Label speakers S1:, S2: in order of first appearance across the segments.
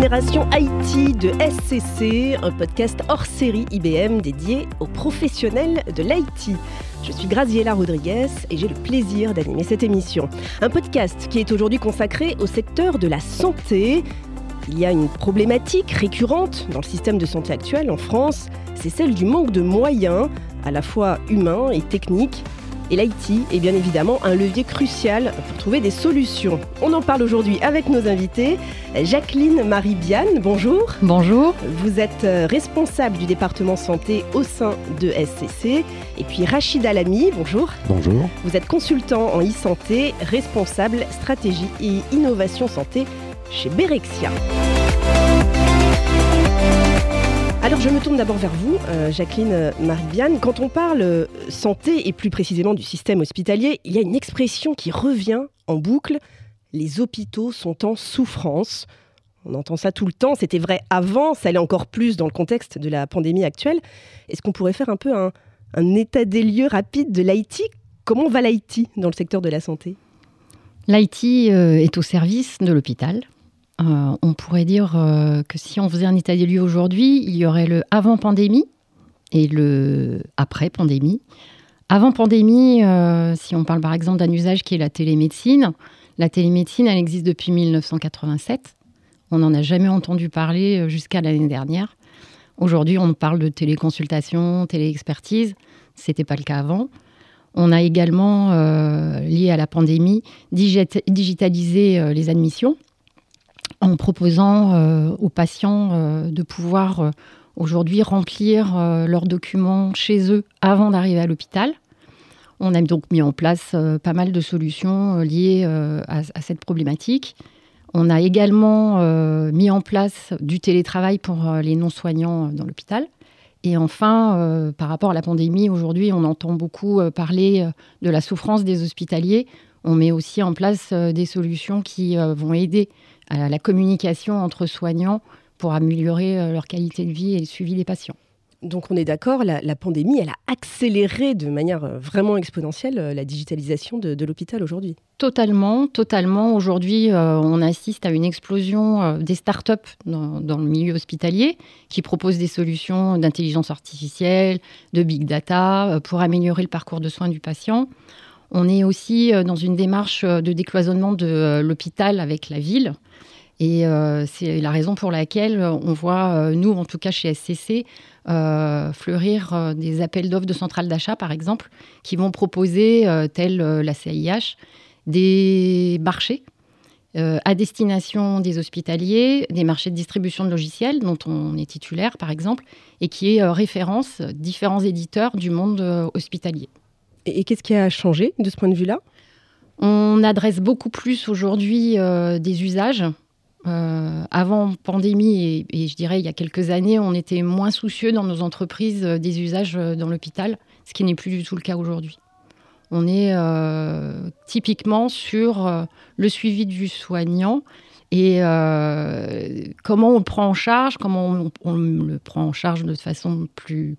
S1: Génération IT de SCC, un podcast hors série IBM dédié aux professionnels de l'IT. Je suis Graziella Rodriguez et j'ai le plaisir d'animer cette émission. Un podcast qui est aujourd'hui consacré au secteur de la santé. Il y a une problématique récurrente dans le système de santé actuel en France, c'est celle du manque de moyens, à la fois humains et techniques, et l'IT est bien évidemment un levier crucial pour trouver des solutions. On en parle aujourd'hui avec nos invités. Jacqueline Marie Biane, bonjour.
S2: Bonjour.
S1: Vous êtes euh, responsable du département santé au sein de SCC. Et puis Rachid Alami, bonjour.
S3: Bonjour.
S1: Vous êtes consultant en e-santé, responsable stratégie et innovation santé chez Berexia. Je me tourne d'abord vers vous, euh, Jacqueline euh, Marie-Biane. Quand on parle euh, santé et plus précisément du système hospitalier, il y a une expression qui revient en boucle. Les hôpitaux sont en souffrance. On entend ça tout le temps, c'était vrai avant, ça allait encore plus dans le contexte de la pandémie actuelle. Est-ce qu'on pourrait faire un peu un, un état des lieux rapide de l'IT Comment va l'IT dans le secteur de la santé?
S2: L'IT est au service de l'hôpital. Euh, on pourrait dire euh, que si on faisait un état des lieux aujourd'hui, il y aurait le avant pandémie et le après pandémie. Avant pandémie, euh, si on parle par exemple d'un usage qui est la télémédecine, la télémédecine, elle existe depuis 1987. On n'en a jamais entendu parler jusqu'à l'année dernière. Aujourd'hui, on parle de téléconsultation, téléexpertise. Ce n'était pas le cas avant. On a également, lié à la pandémie, digitalisé les admissions en proposant euh, aux patients euh, de pouvoir euh, aujourd'hui remplir leurs documents chez eux avant d'arriver à l'hôpital. On a donc mis en place pas mal de solutions liées à, cette problématique. On a également mis en place du télétravail pour les non-soignants dans l'hôpital. Et enfin, par rapport à la pandémie, aujourd'hui, on entend beaucoup parler de la souffrance des hospitaliers. On met aussi en place des solutions qui vont aider à la communication entre soignants pour améliorer euh, leur qualité de vie et le suivi des patients.
S1: Donc on est d'accord, la, pandémie, elle a accéléré de manière euh, vraiment exponentielle euh, la digitalisation de, l'hôpital aujourd'hui.
S2: Totalement, totalement. Aujourd'hui, on assiste à une explosion des startups dans, dans le milieu hospitalier qui proposent des solutions d'intelligence artificielle, de big data pour améliorer le parcours de soins du patient. On est aussi dans une démarche de décloisonnement de l'hôpital avec la ville. Et euh, c'est la raison pour laquelle on voit, euh, nous en tout cas chez SCC, euh, fleurir des appels d'offres de centrales d'achat, par exemple, qui vont proposer, tel la CIH, des marchés à destination des hospitaliers, des marchés de distribution de logiciels dont on est titulaire, par exemple, et qui est référence différents éditeurs du monde hospitalier.
S1: Et, qu'est-ce qui a changé de ce point de vue-là?
S2: On adresse beaucoup plus aujourd'hui des usages euh, avant pandémie et, je dirais il y a quelques années, on était moins soucieux dans nos entreprises euh, des usages euh, dans l'hôpital, ce qui n'est plus du tout le cas aujourd'hui. On est typiquement sur le suivi du soignant et comment on le prend en charge, comment on, le prend en charge de façon plus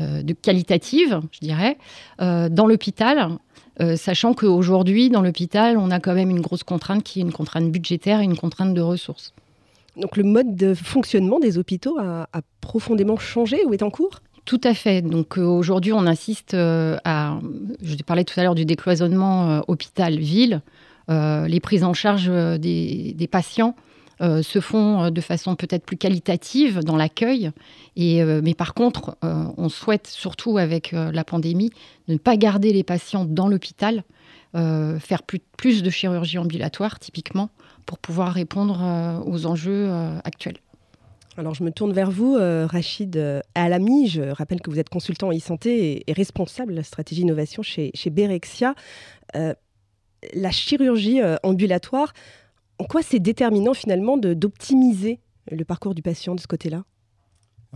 S2: de qualitative, je dirais, dans l'hôpital euh, sachant qu'aujourd'hui, dans l'hôpital, on a quand même une grosse contrainte qui est une contrainte budgétaire et une contrainte de ressources.
S1: Donc le mode de fonctionnement des hôpitaux a, profondément changé ou est en cours?
S2: Tout à fait. Donc euh, aujourd'hui, on assiste euh, à. Je parlais tout à l'heure du décloisonnement hôpital-ville. les prises en charge des patients euh, se font euh, de façon peut-être plus qualitative dans l'accueil. Et, euh, mais par contre, on souhaite surtout avec la pandémie ne pas garder les patients dans l'hôpital, faire plus, de chirurgie ambulatoire typiquement pour pouvoir répondre aux enjeux actuels.
S1: Alors je me tourne vers vous, Rachid Alami. Je rappelle que vous êtes consultant e-santé et, responsable de la stratégie innovation chez, chez Berexia. la chirurgie ambulatoire, en quoi c'est déterminant finalement d'optimiser le parcours du patient de ce côté-là?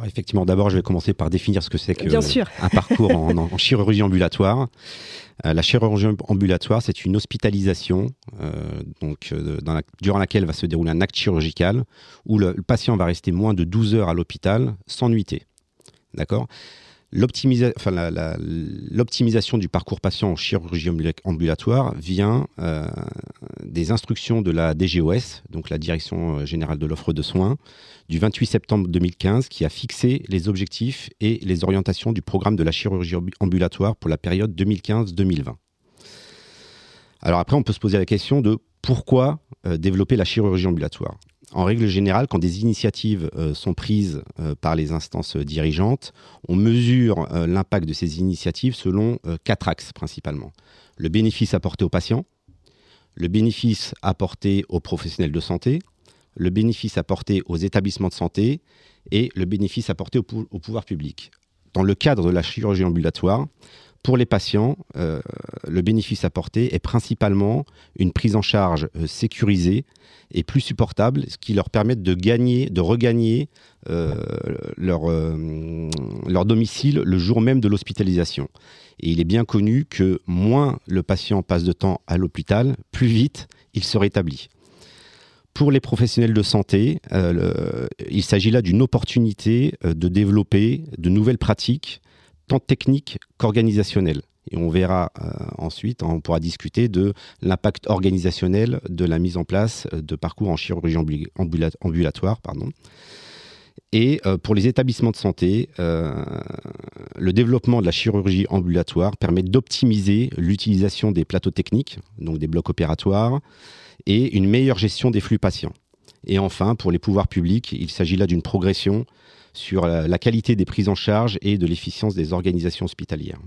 S3: Effectivement, d'abord, je vais commencer par définir ce que c'est qu'un parcours en, chirurgie ambulatoire. Euh, la chirurgie ambulatoire, c'est une hospitalisation euh, donc, euh, durant laquelle va se dérouler un acte chirurgical où le, le patient va rester moins de 12 heures à l'hôpital sans nuitée. D'accord? L'optimisation du parcours patient en chirurgie ambulatoire vient euh, des instructions de la DGOS, donc la Direction générale de l'offre de soins, du 28 septembre 2015, qui a fixé les objectifs et les orientations du programme de la chirurgie ambulatoire pour la période 2015-2020. Alors après, on peut se poser la question de pourquoi développer la chirurgie ambulatoire en règle générale, quand des initiatives euh, sont prises euh, par les instances dirigeantes, on mesure euh, l'impact de ces initiatives selon quatre axes principalement. Le bénéfice apporté aux patients, le bénéfice apporté aux professionnels de santé, le bénéfice apporté aux établissements de santé et le bénéfice apporté au, au pouvoir public. Dans le cadre de la chirurgie ambulatoire, pour les patients, le bénéfice apporté est principalement une prise en charge sécurisée et plus supportable, ce qui leur permet de gagner, de regagner euh, leur, euh, leur domicile le jour même de l'hospitalisation. Et il est bien connu que moins le patient passe de temps à l'hôpital, plus vite il se rétablit. Pour les professionnels de santé, euh, il s'agit là d'une opportunité de développer de nouvelles pratiques, tant techniques qu'organisationnelles. Et on verra euh, ensuite, on pourra discuter de l'impact organisationnel de la mise en place de parcours en chirurgie ambulatoire. Pardon. Et euh, pour les établissements de santé, euh, le développement de la chirurgie ambulatoire permet d'optimiser l'utilisation des plateaux techniques, donc des blocs opératoires, et une meilleure gestion des flux patients. Et enfin, pour les pouvoirs publics, il s'agit là d'une progression sur la qualité des prises en charge et de l'efficience des organisations hospitalières.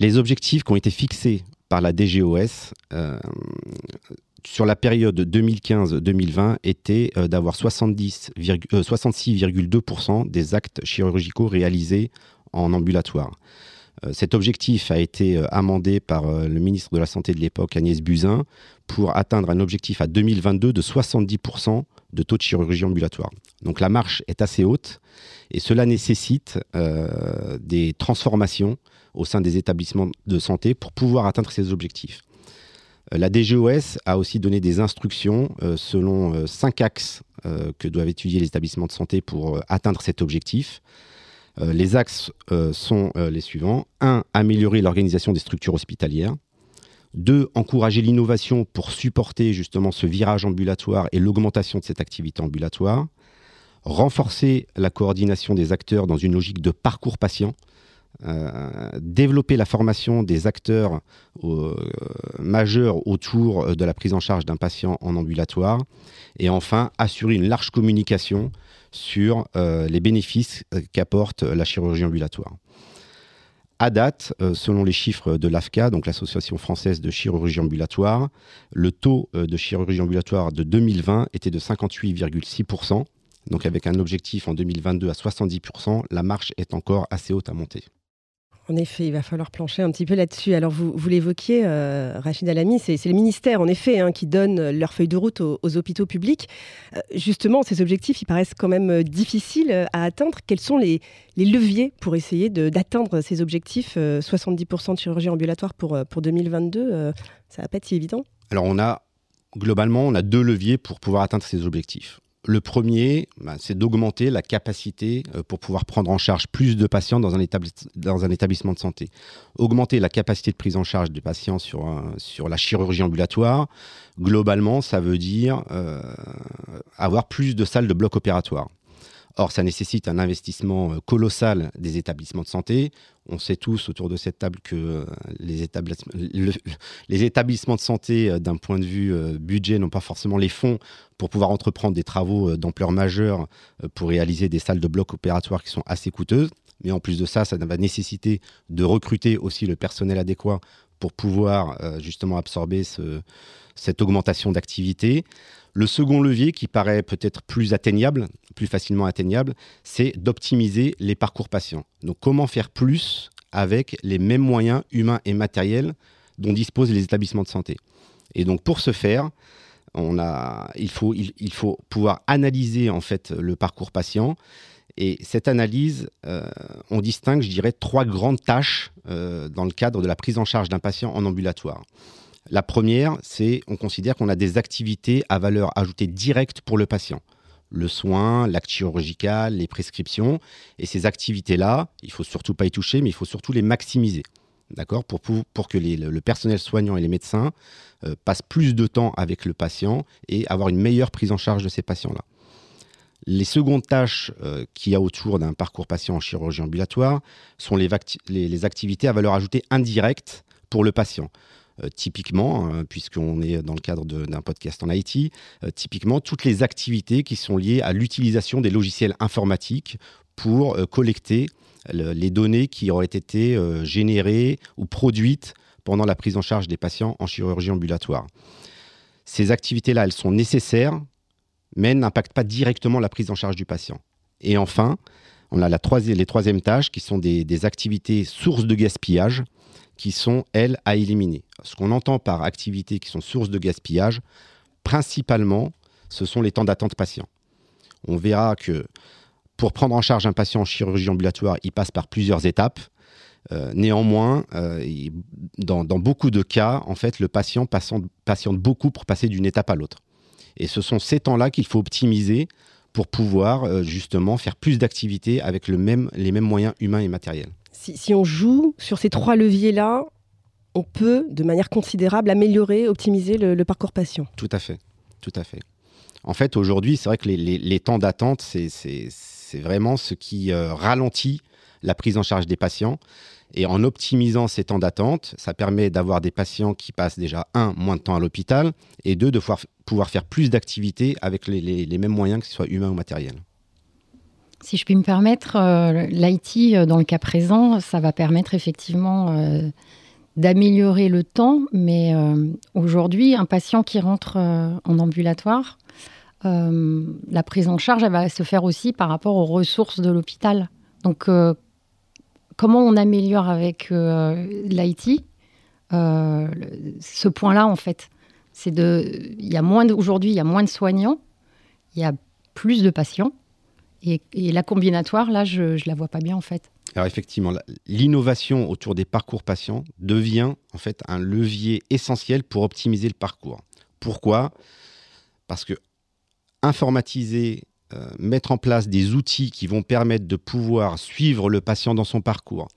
S3: Les objectifs qui ont été fixés par la DGOS euh, sur la période 2015-2020 étaient euh, d'avoir 66,2% euh, des actes chirurgicaux réalisés en ambulatoire. cet objectif a été amendé par le ministre de la Santé de l'époque, Agnès Buzyn, pour atteindre un objectif à 2022 de 70% de taux de chirurgie ambulatoire. Donc la marche est assez haute et cela nécessite des transformations au sein des établissements de santé pour pouvoir atteindre ces objectifs. Euh, la DGOS a aussi donné des instructions euh, selon euh, cinq axes que doivent étudier les établissements de santé pour atteindre cet objectif. les axes sont les suivants. 1. Améliorer l'organisation des structures hospitalières. 2. Encourager l'innovation pour supporter justement ce virage ambulatoire et l'augmentation de cette activité ambulatoire. Renforcer la coordination des acteurs dans une logique de parcours patient euh, développer la formation des acteurs euh, majeurs autour euh, de la prise en charge d'un patient en ambulatoire et enfin assurer une large communication sur les bénéfices qu'apporte la chirurgie ambulatoire. À date, selon les chiffres de l'AFCA, donc l'Association française de chirurgie ambulatoire, le taux de chirurgie ambulatoire de 2020 était de 58,6%. Donc avec un objectif en 2022 à 70%, la marche est encore assez haute à monter.
S1: En effet, il va falloir plancher un petit peu là-dessus. Alors, vous, l'évoquiez, euh, Rachid Alami, c'est le ministère, en effet, hein, qui donne leur feuille de route aux, hôpitaux publics. Euh, justement, ces objectifs, ils paraissent quand même euh, difficiles à atteindre. Quels sont les, leviers pour essayer d'atteindre ces objectifs 70% de chirurgie ambulatoire pour, pour 2022, ça va pas être si évident?
S3: Alors, on a, globalement, on a deux leviers pour pouvoir atteindre ces objectifs. Le premier, bah, c'est d'augmenter la capacité euh, pour pouvoir prendre en charge plus de patients dans un, établissement de santé. Augmenter la capacité de prise en charge des patients sur, sur la chirurgie ambulatoire, globalement, ça veut dire euh, avoir plus de salles de bloc opératoire. Or, ça nécessite un investissement euh, colossal des établissements de santé. On sait tous autour de cette table que euh, les, établissements, de santé, euh, d'un point de vue budget, n'ont pas forcément les fonds pour pouvoir entreprendre des travaux d'ampleur majeure pour réaliser des salles de bloc opératoires qui sont assez coûteuses. Mais en plus de ça, ça va nécessiter de recruter aussi le personnel adéquat pour pouvoir justement absorber cette augmentation d'activité. Le second levier qui paraît peut-être plus atteignable, plus facilement atteignable, c'est d'optimiser les parcours patients. Donc comment faire plus avec les mêmes moyens humains et matériels dont disposent les établissements de santé. Et donc pour ce faire, il, faut, il, faut pouvoir analyser en fait le parcours patient. Et cette analyse, euh, on distingue, je dirais, trois grandes tâches euh, dans le cadre de la prise en charge d'un patient en ambulatoire. La première, c'est on considère qu'on a des activités à valeur ajoutée directe pour le patient. Le soin, l'acte chirurgical, les prescriptions. Et ces activités-là, il faut surtout pas y toucher, mais il faut surtout les maximiser. d'accord, pour, pour, que le personnel soignant et les médecins passent plus de temps avec le patient et avoir une meilleure prise en charge de ces patients-là. Les secondes tâches qu'il y a autour d'un parcours patient en chirurgie ambulatoire sont les, activités à valeur ajoutée indirecte pour le patient. Euh, typiquement, hein, puisqu'on est dans le cadre d'un podcast en IT, euh, typiquement toutes les activités qui sont liées à l'utilisation des logiciels informatiques pour euh, collecter les données qui auraient été générées ou produites pendant la prise en charge des patients en chirurgie ambulatoire. Ces activités-là, elles sont nécessaires, mais n'impactent pas directement la prise en charge du patient. Et enfin, on a les troisièmes tâches qui sont des, activités sources de gaspillage qui sont, elles, à éliminer. Ce qu'on entend par activités qui sont sources de gaspillage, principalement, ce sont les temps d'attente patient. On verra que pour prendre en charge un patient en chirurgie ambulatoire, il passe par plusieurs étapes. Euh, néanmoins, euh, dans, beaucoup de cas, en fait, le patient patiente beaucoup pour passer d'une étape à l'autre. Et ce sont ces temps-là qu'il faut optimiser pour pouvoir euh, justement faire plus d'activités avec le même, les mêmes moyens humains et matériels
S1: si, on joue sur ces trois leviers-là, on peut, de manière considérable, améliorer, optimiser le, parcours patient.
S3: Tout à fait, tout à fait. En fait, aujourd'hui, c'est vrai que les, temps d'attente, c'est vraiment ce qui euh, ralentit la prise en charge des patients. Et en optimisant ces temps d'attente, ça permet d'avoir des patients qui passent déjà, un, moins de temps à l'hôpital, et deux, de pouvoir, faire plus d'activités avec les, mêmes moyens, que ce soit humains ou matériels.
S2: Si je puis me permettre, euh, l'IT, euh, dans le cas présent, ça va permettre effectivement euh, d'améliorer le temps, mais aujourd'hui, un patient qui rentre en ambulatoire, la prise en charge, elle va se faire aussi par rapport aux ressources de l'hôpital. Donc, comment on améliore avec l'IT ce point-là, en fait C'est de, il y a moins aujourd'hui, il y a moins de soignants, il y a plus de patients. Et, la combinatoire, là, je ne la vois pas bien en fait.
S3: Alors effectivement, l'innovation autour des parcours patients devient en fait un levier essentiel pour optimiser le parcours. Pourquoi? Parce que informatiser, euh, mettre en place des outils qui vont permettre de pouvoir suivre le patient dans son parcours,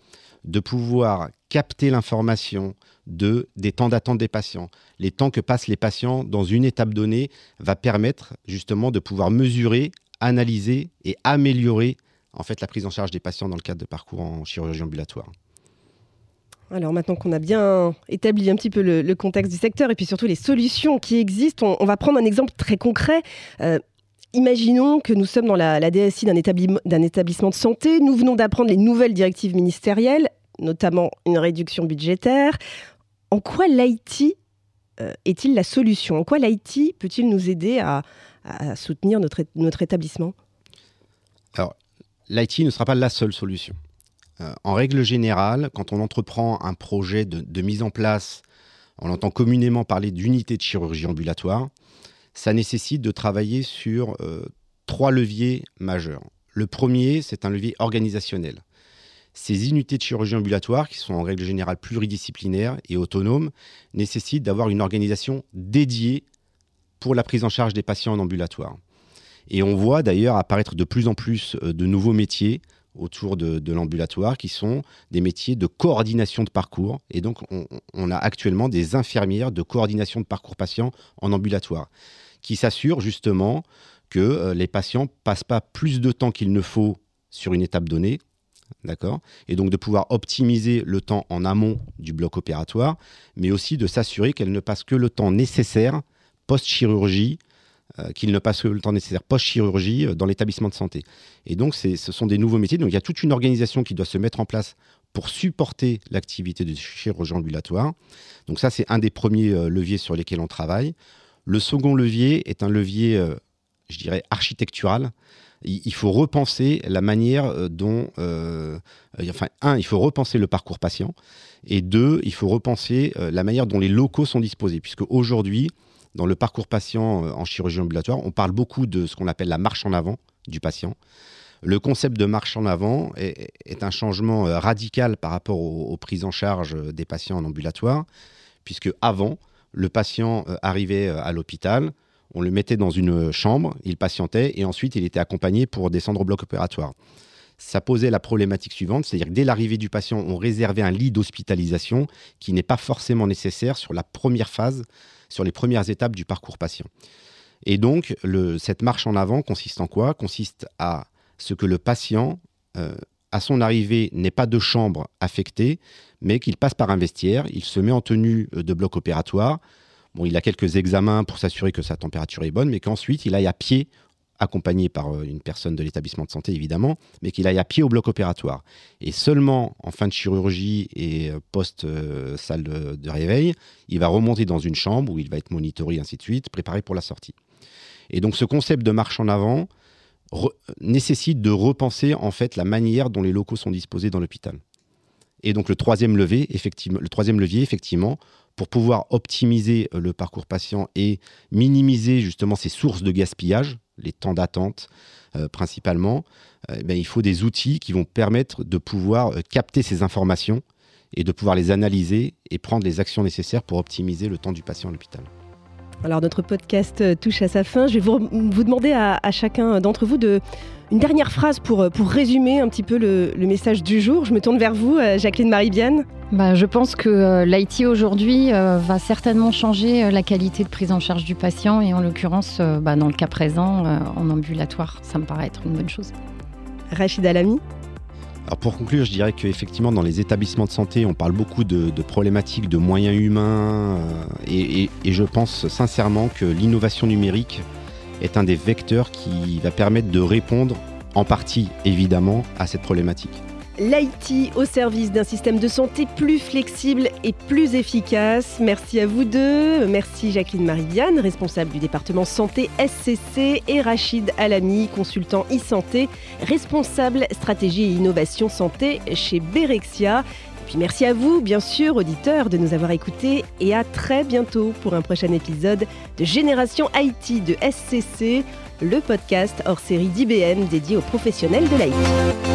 S3: de pouvoir capter l'information de des temps d'attente des patients, les temps que passent les patients dans une étape donnée, va permettre justement de pouvoir mesurer analyser et améliorer en fait la prise en charge des patients dans le cadre de parcours en chirurgie ambulatoire.
S1: Alors maintenant qu'on a bien établi un petit peu le, contexte du secteur et puis surtout les solutions qui existent, on, va prendre un exemple très concret. Euh, imaginons que nous sommes dans la, DSI d'un établissement de santé, nous venons d'apprendre les nouvelles directives ministérielles, notamment une réduction budgétaire. En quoi l'IT euh, est-il la solution? En quoi l'IT peut-il nous aider à, soutenir notre, notre établissement?
S3: Alors, l'IT ne sera pas la seule solution. Euh, en règle générale, quand on entreprend un projet de, mise en place, on entend communément parler d'unité de chirurgie ambulatoire, ça nécessite de travailler sur euh, trois leviers majeurs. Le premier, c'est un levier organisationnel. Ces unités de chirurgie ambulatoire, qui sont en règle générale pluridisciplinaires et autonomes, nécessitent d'avoir une organisation dédiée pour la prise en charge des patients en ambulatoire. Et on voit d'ailleurs apparaître de plus en plus euh, de nouveaux métiers autour de, l'ambulatoire qui sont des métiers de coordination de parcours. Et donc, on, a actuellement des infirmières de coordination de parcours patients en ambulatoire qui s'assurent justement que euh, les patients passent pas plus de temps qu'il ne faut sur une étape donnée. D'accord Et donc de pouvoir optimiser le temps en amont du bloc opératoire, mais aussi de s'assurer qu'elles ne passent que le temps nécessaire post-chirurgie, euh, ne passe que le temps nécessaire post-chirurgie euh, dans l'établissement de santé. Et donc, ce sont des nouveaux métiers. Donc, il y a toute une organisation qui doit se mettre en place pour supporter l'activité de chirurgie ambulatoire. Donc, ça, c'est un des premiers leviers sur lesquels on travaille. Le second levier est un levier, je dirais, architectural. Il, faut repenser la manière dont, enfin, un, il faut repenser le parcours patient, et deux, il faut repenser la manière dont les locaux sont disposés, puisque aujourd'hui, dans le parcours patient euh, en chirurgie ambulatoire, on parle beaucoup de ce qu'on appelle la marche en avant du patient. Le concept de marche en avant est, un changement euh, radical par rapport aux, prises en charge euh, des patients en ambulatoire, puisque avant, le patient arrivait à l'hôpital, on le mettait dans une chambre, il patientait et ensuite il était accompagné pour descendre au bloc opératoire. ça posait la problématique suivante, c'est-à-dire que dès l'arrivée du patient, on réservait un lit d'hospitalisation qui n'est pas forcément nécessaire sur la première phase, sur les premières étapes du parcours patient. Et donc, cette marche en avant consiste en quoi? Consiste à ce que le patient, euh, à son arrivée, n'ait pas de chambre affectée, mais qu'il passe par un vestiaire, il se met en tenue de bloc opératoire. Bon, il a quelques examens pour s'assurer que sa température est bonne, mais qu'ensuite il aille à pied accompagné par euh, une personne de l'établissement de santé évidemment, mais qu'il aille à pied au bloc opératoire. Et seulement en fin de chirurgie et euh, post-salle de, réveil, il va remonter dans une chambre où il va être monitoré, ainsi de suite, préparé pour la sortie. Et donc ce concept de marche en avant nécessite de repenser en fait la manière dont les locaux sont disposés dans l'hôpital. Et donc le troisième, levier, effectivement, le troisième levier, effectivement, pour pouvoir optimiser euh, le parcours patient et minimiser justement ces sources de gaspillage, les temps d'attente euh, principalement, euh, eh ben, il faut des outils qui vont permettre de pouvoir capter ces informations et de pouvoir les analyser et prendre les actions nécessaires pour optimiser le temps du patient à l'hôpital.
S1: Alors notre podcast touche à sa fin. Je vais vous, demander à, à chacun d'entre vous de une dernière phrase pour, euh, pour résumer un petit peu le, message du jour. Je me tourne vers vous, euh, Jacqueline Marie-Bienne.
S2: Bah, je pense que euh, l'IT aujourd'hui va certainement changer la qualité de prise en charge du patient et en l'occurrence, bah, dans le cas présent, en ambulatoire. Ça me paraît être une bonne chose.
S1: Rachid Alami
S3: pour conclure, je dirais qu'effectivement, dans les établissements de santé, on parle beaucoup de, problématiques de moyens humains et, je pense sincèrement que l'innovation numérique est un des vecteurs qui va permettre de répondre en partie évidemment à cette problématique.
S1: L'IT au service d'un système de santé plus flexible et plus efficace. Merci à vous deux. Merci Jacqueline Marie-Viane, responsable du département santé SCC, et Rachid Alami, consultant e-santé, responsable stratégie et innovation santé chez Berexia. Puis merci à vous, bien sûr, auditeurs, de nous avoir écoutés et à très bientôt pour un prochain épisode de Génération IT de SCC, le podcast hors série d'IBM dédié aux professionnels de l'IT.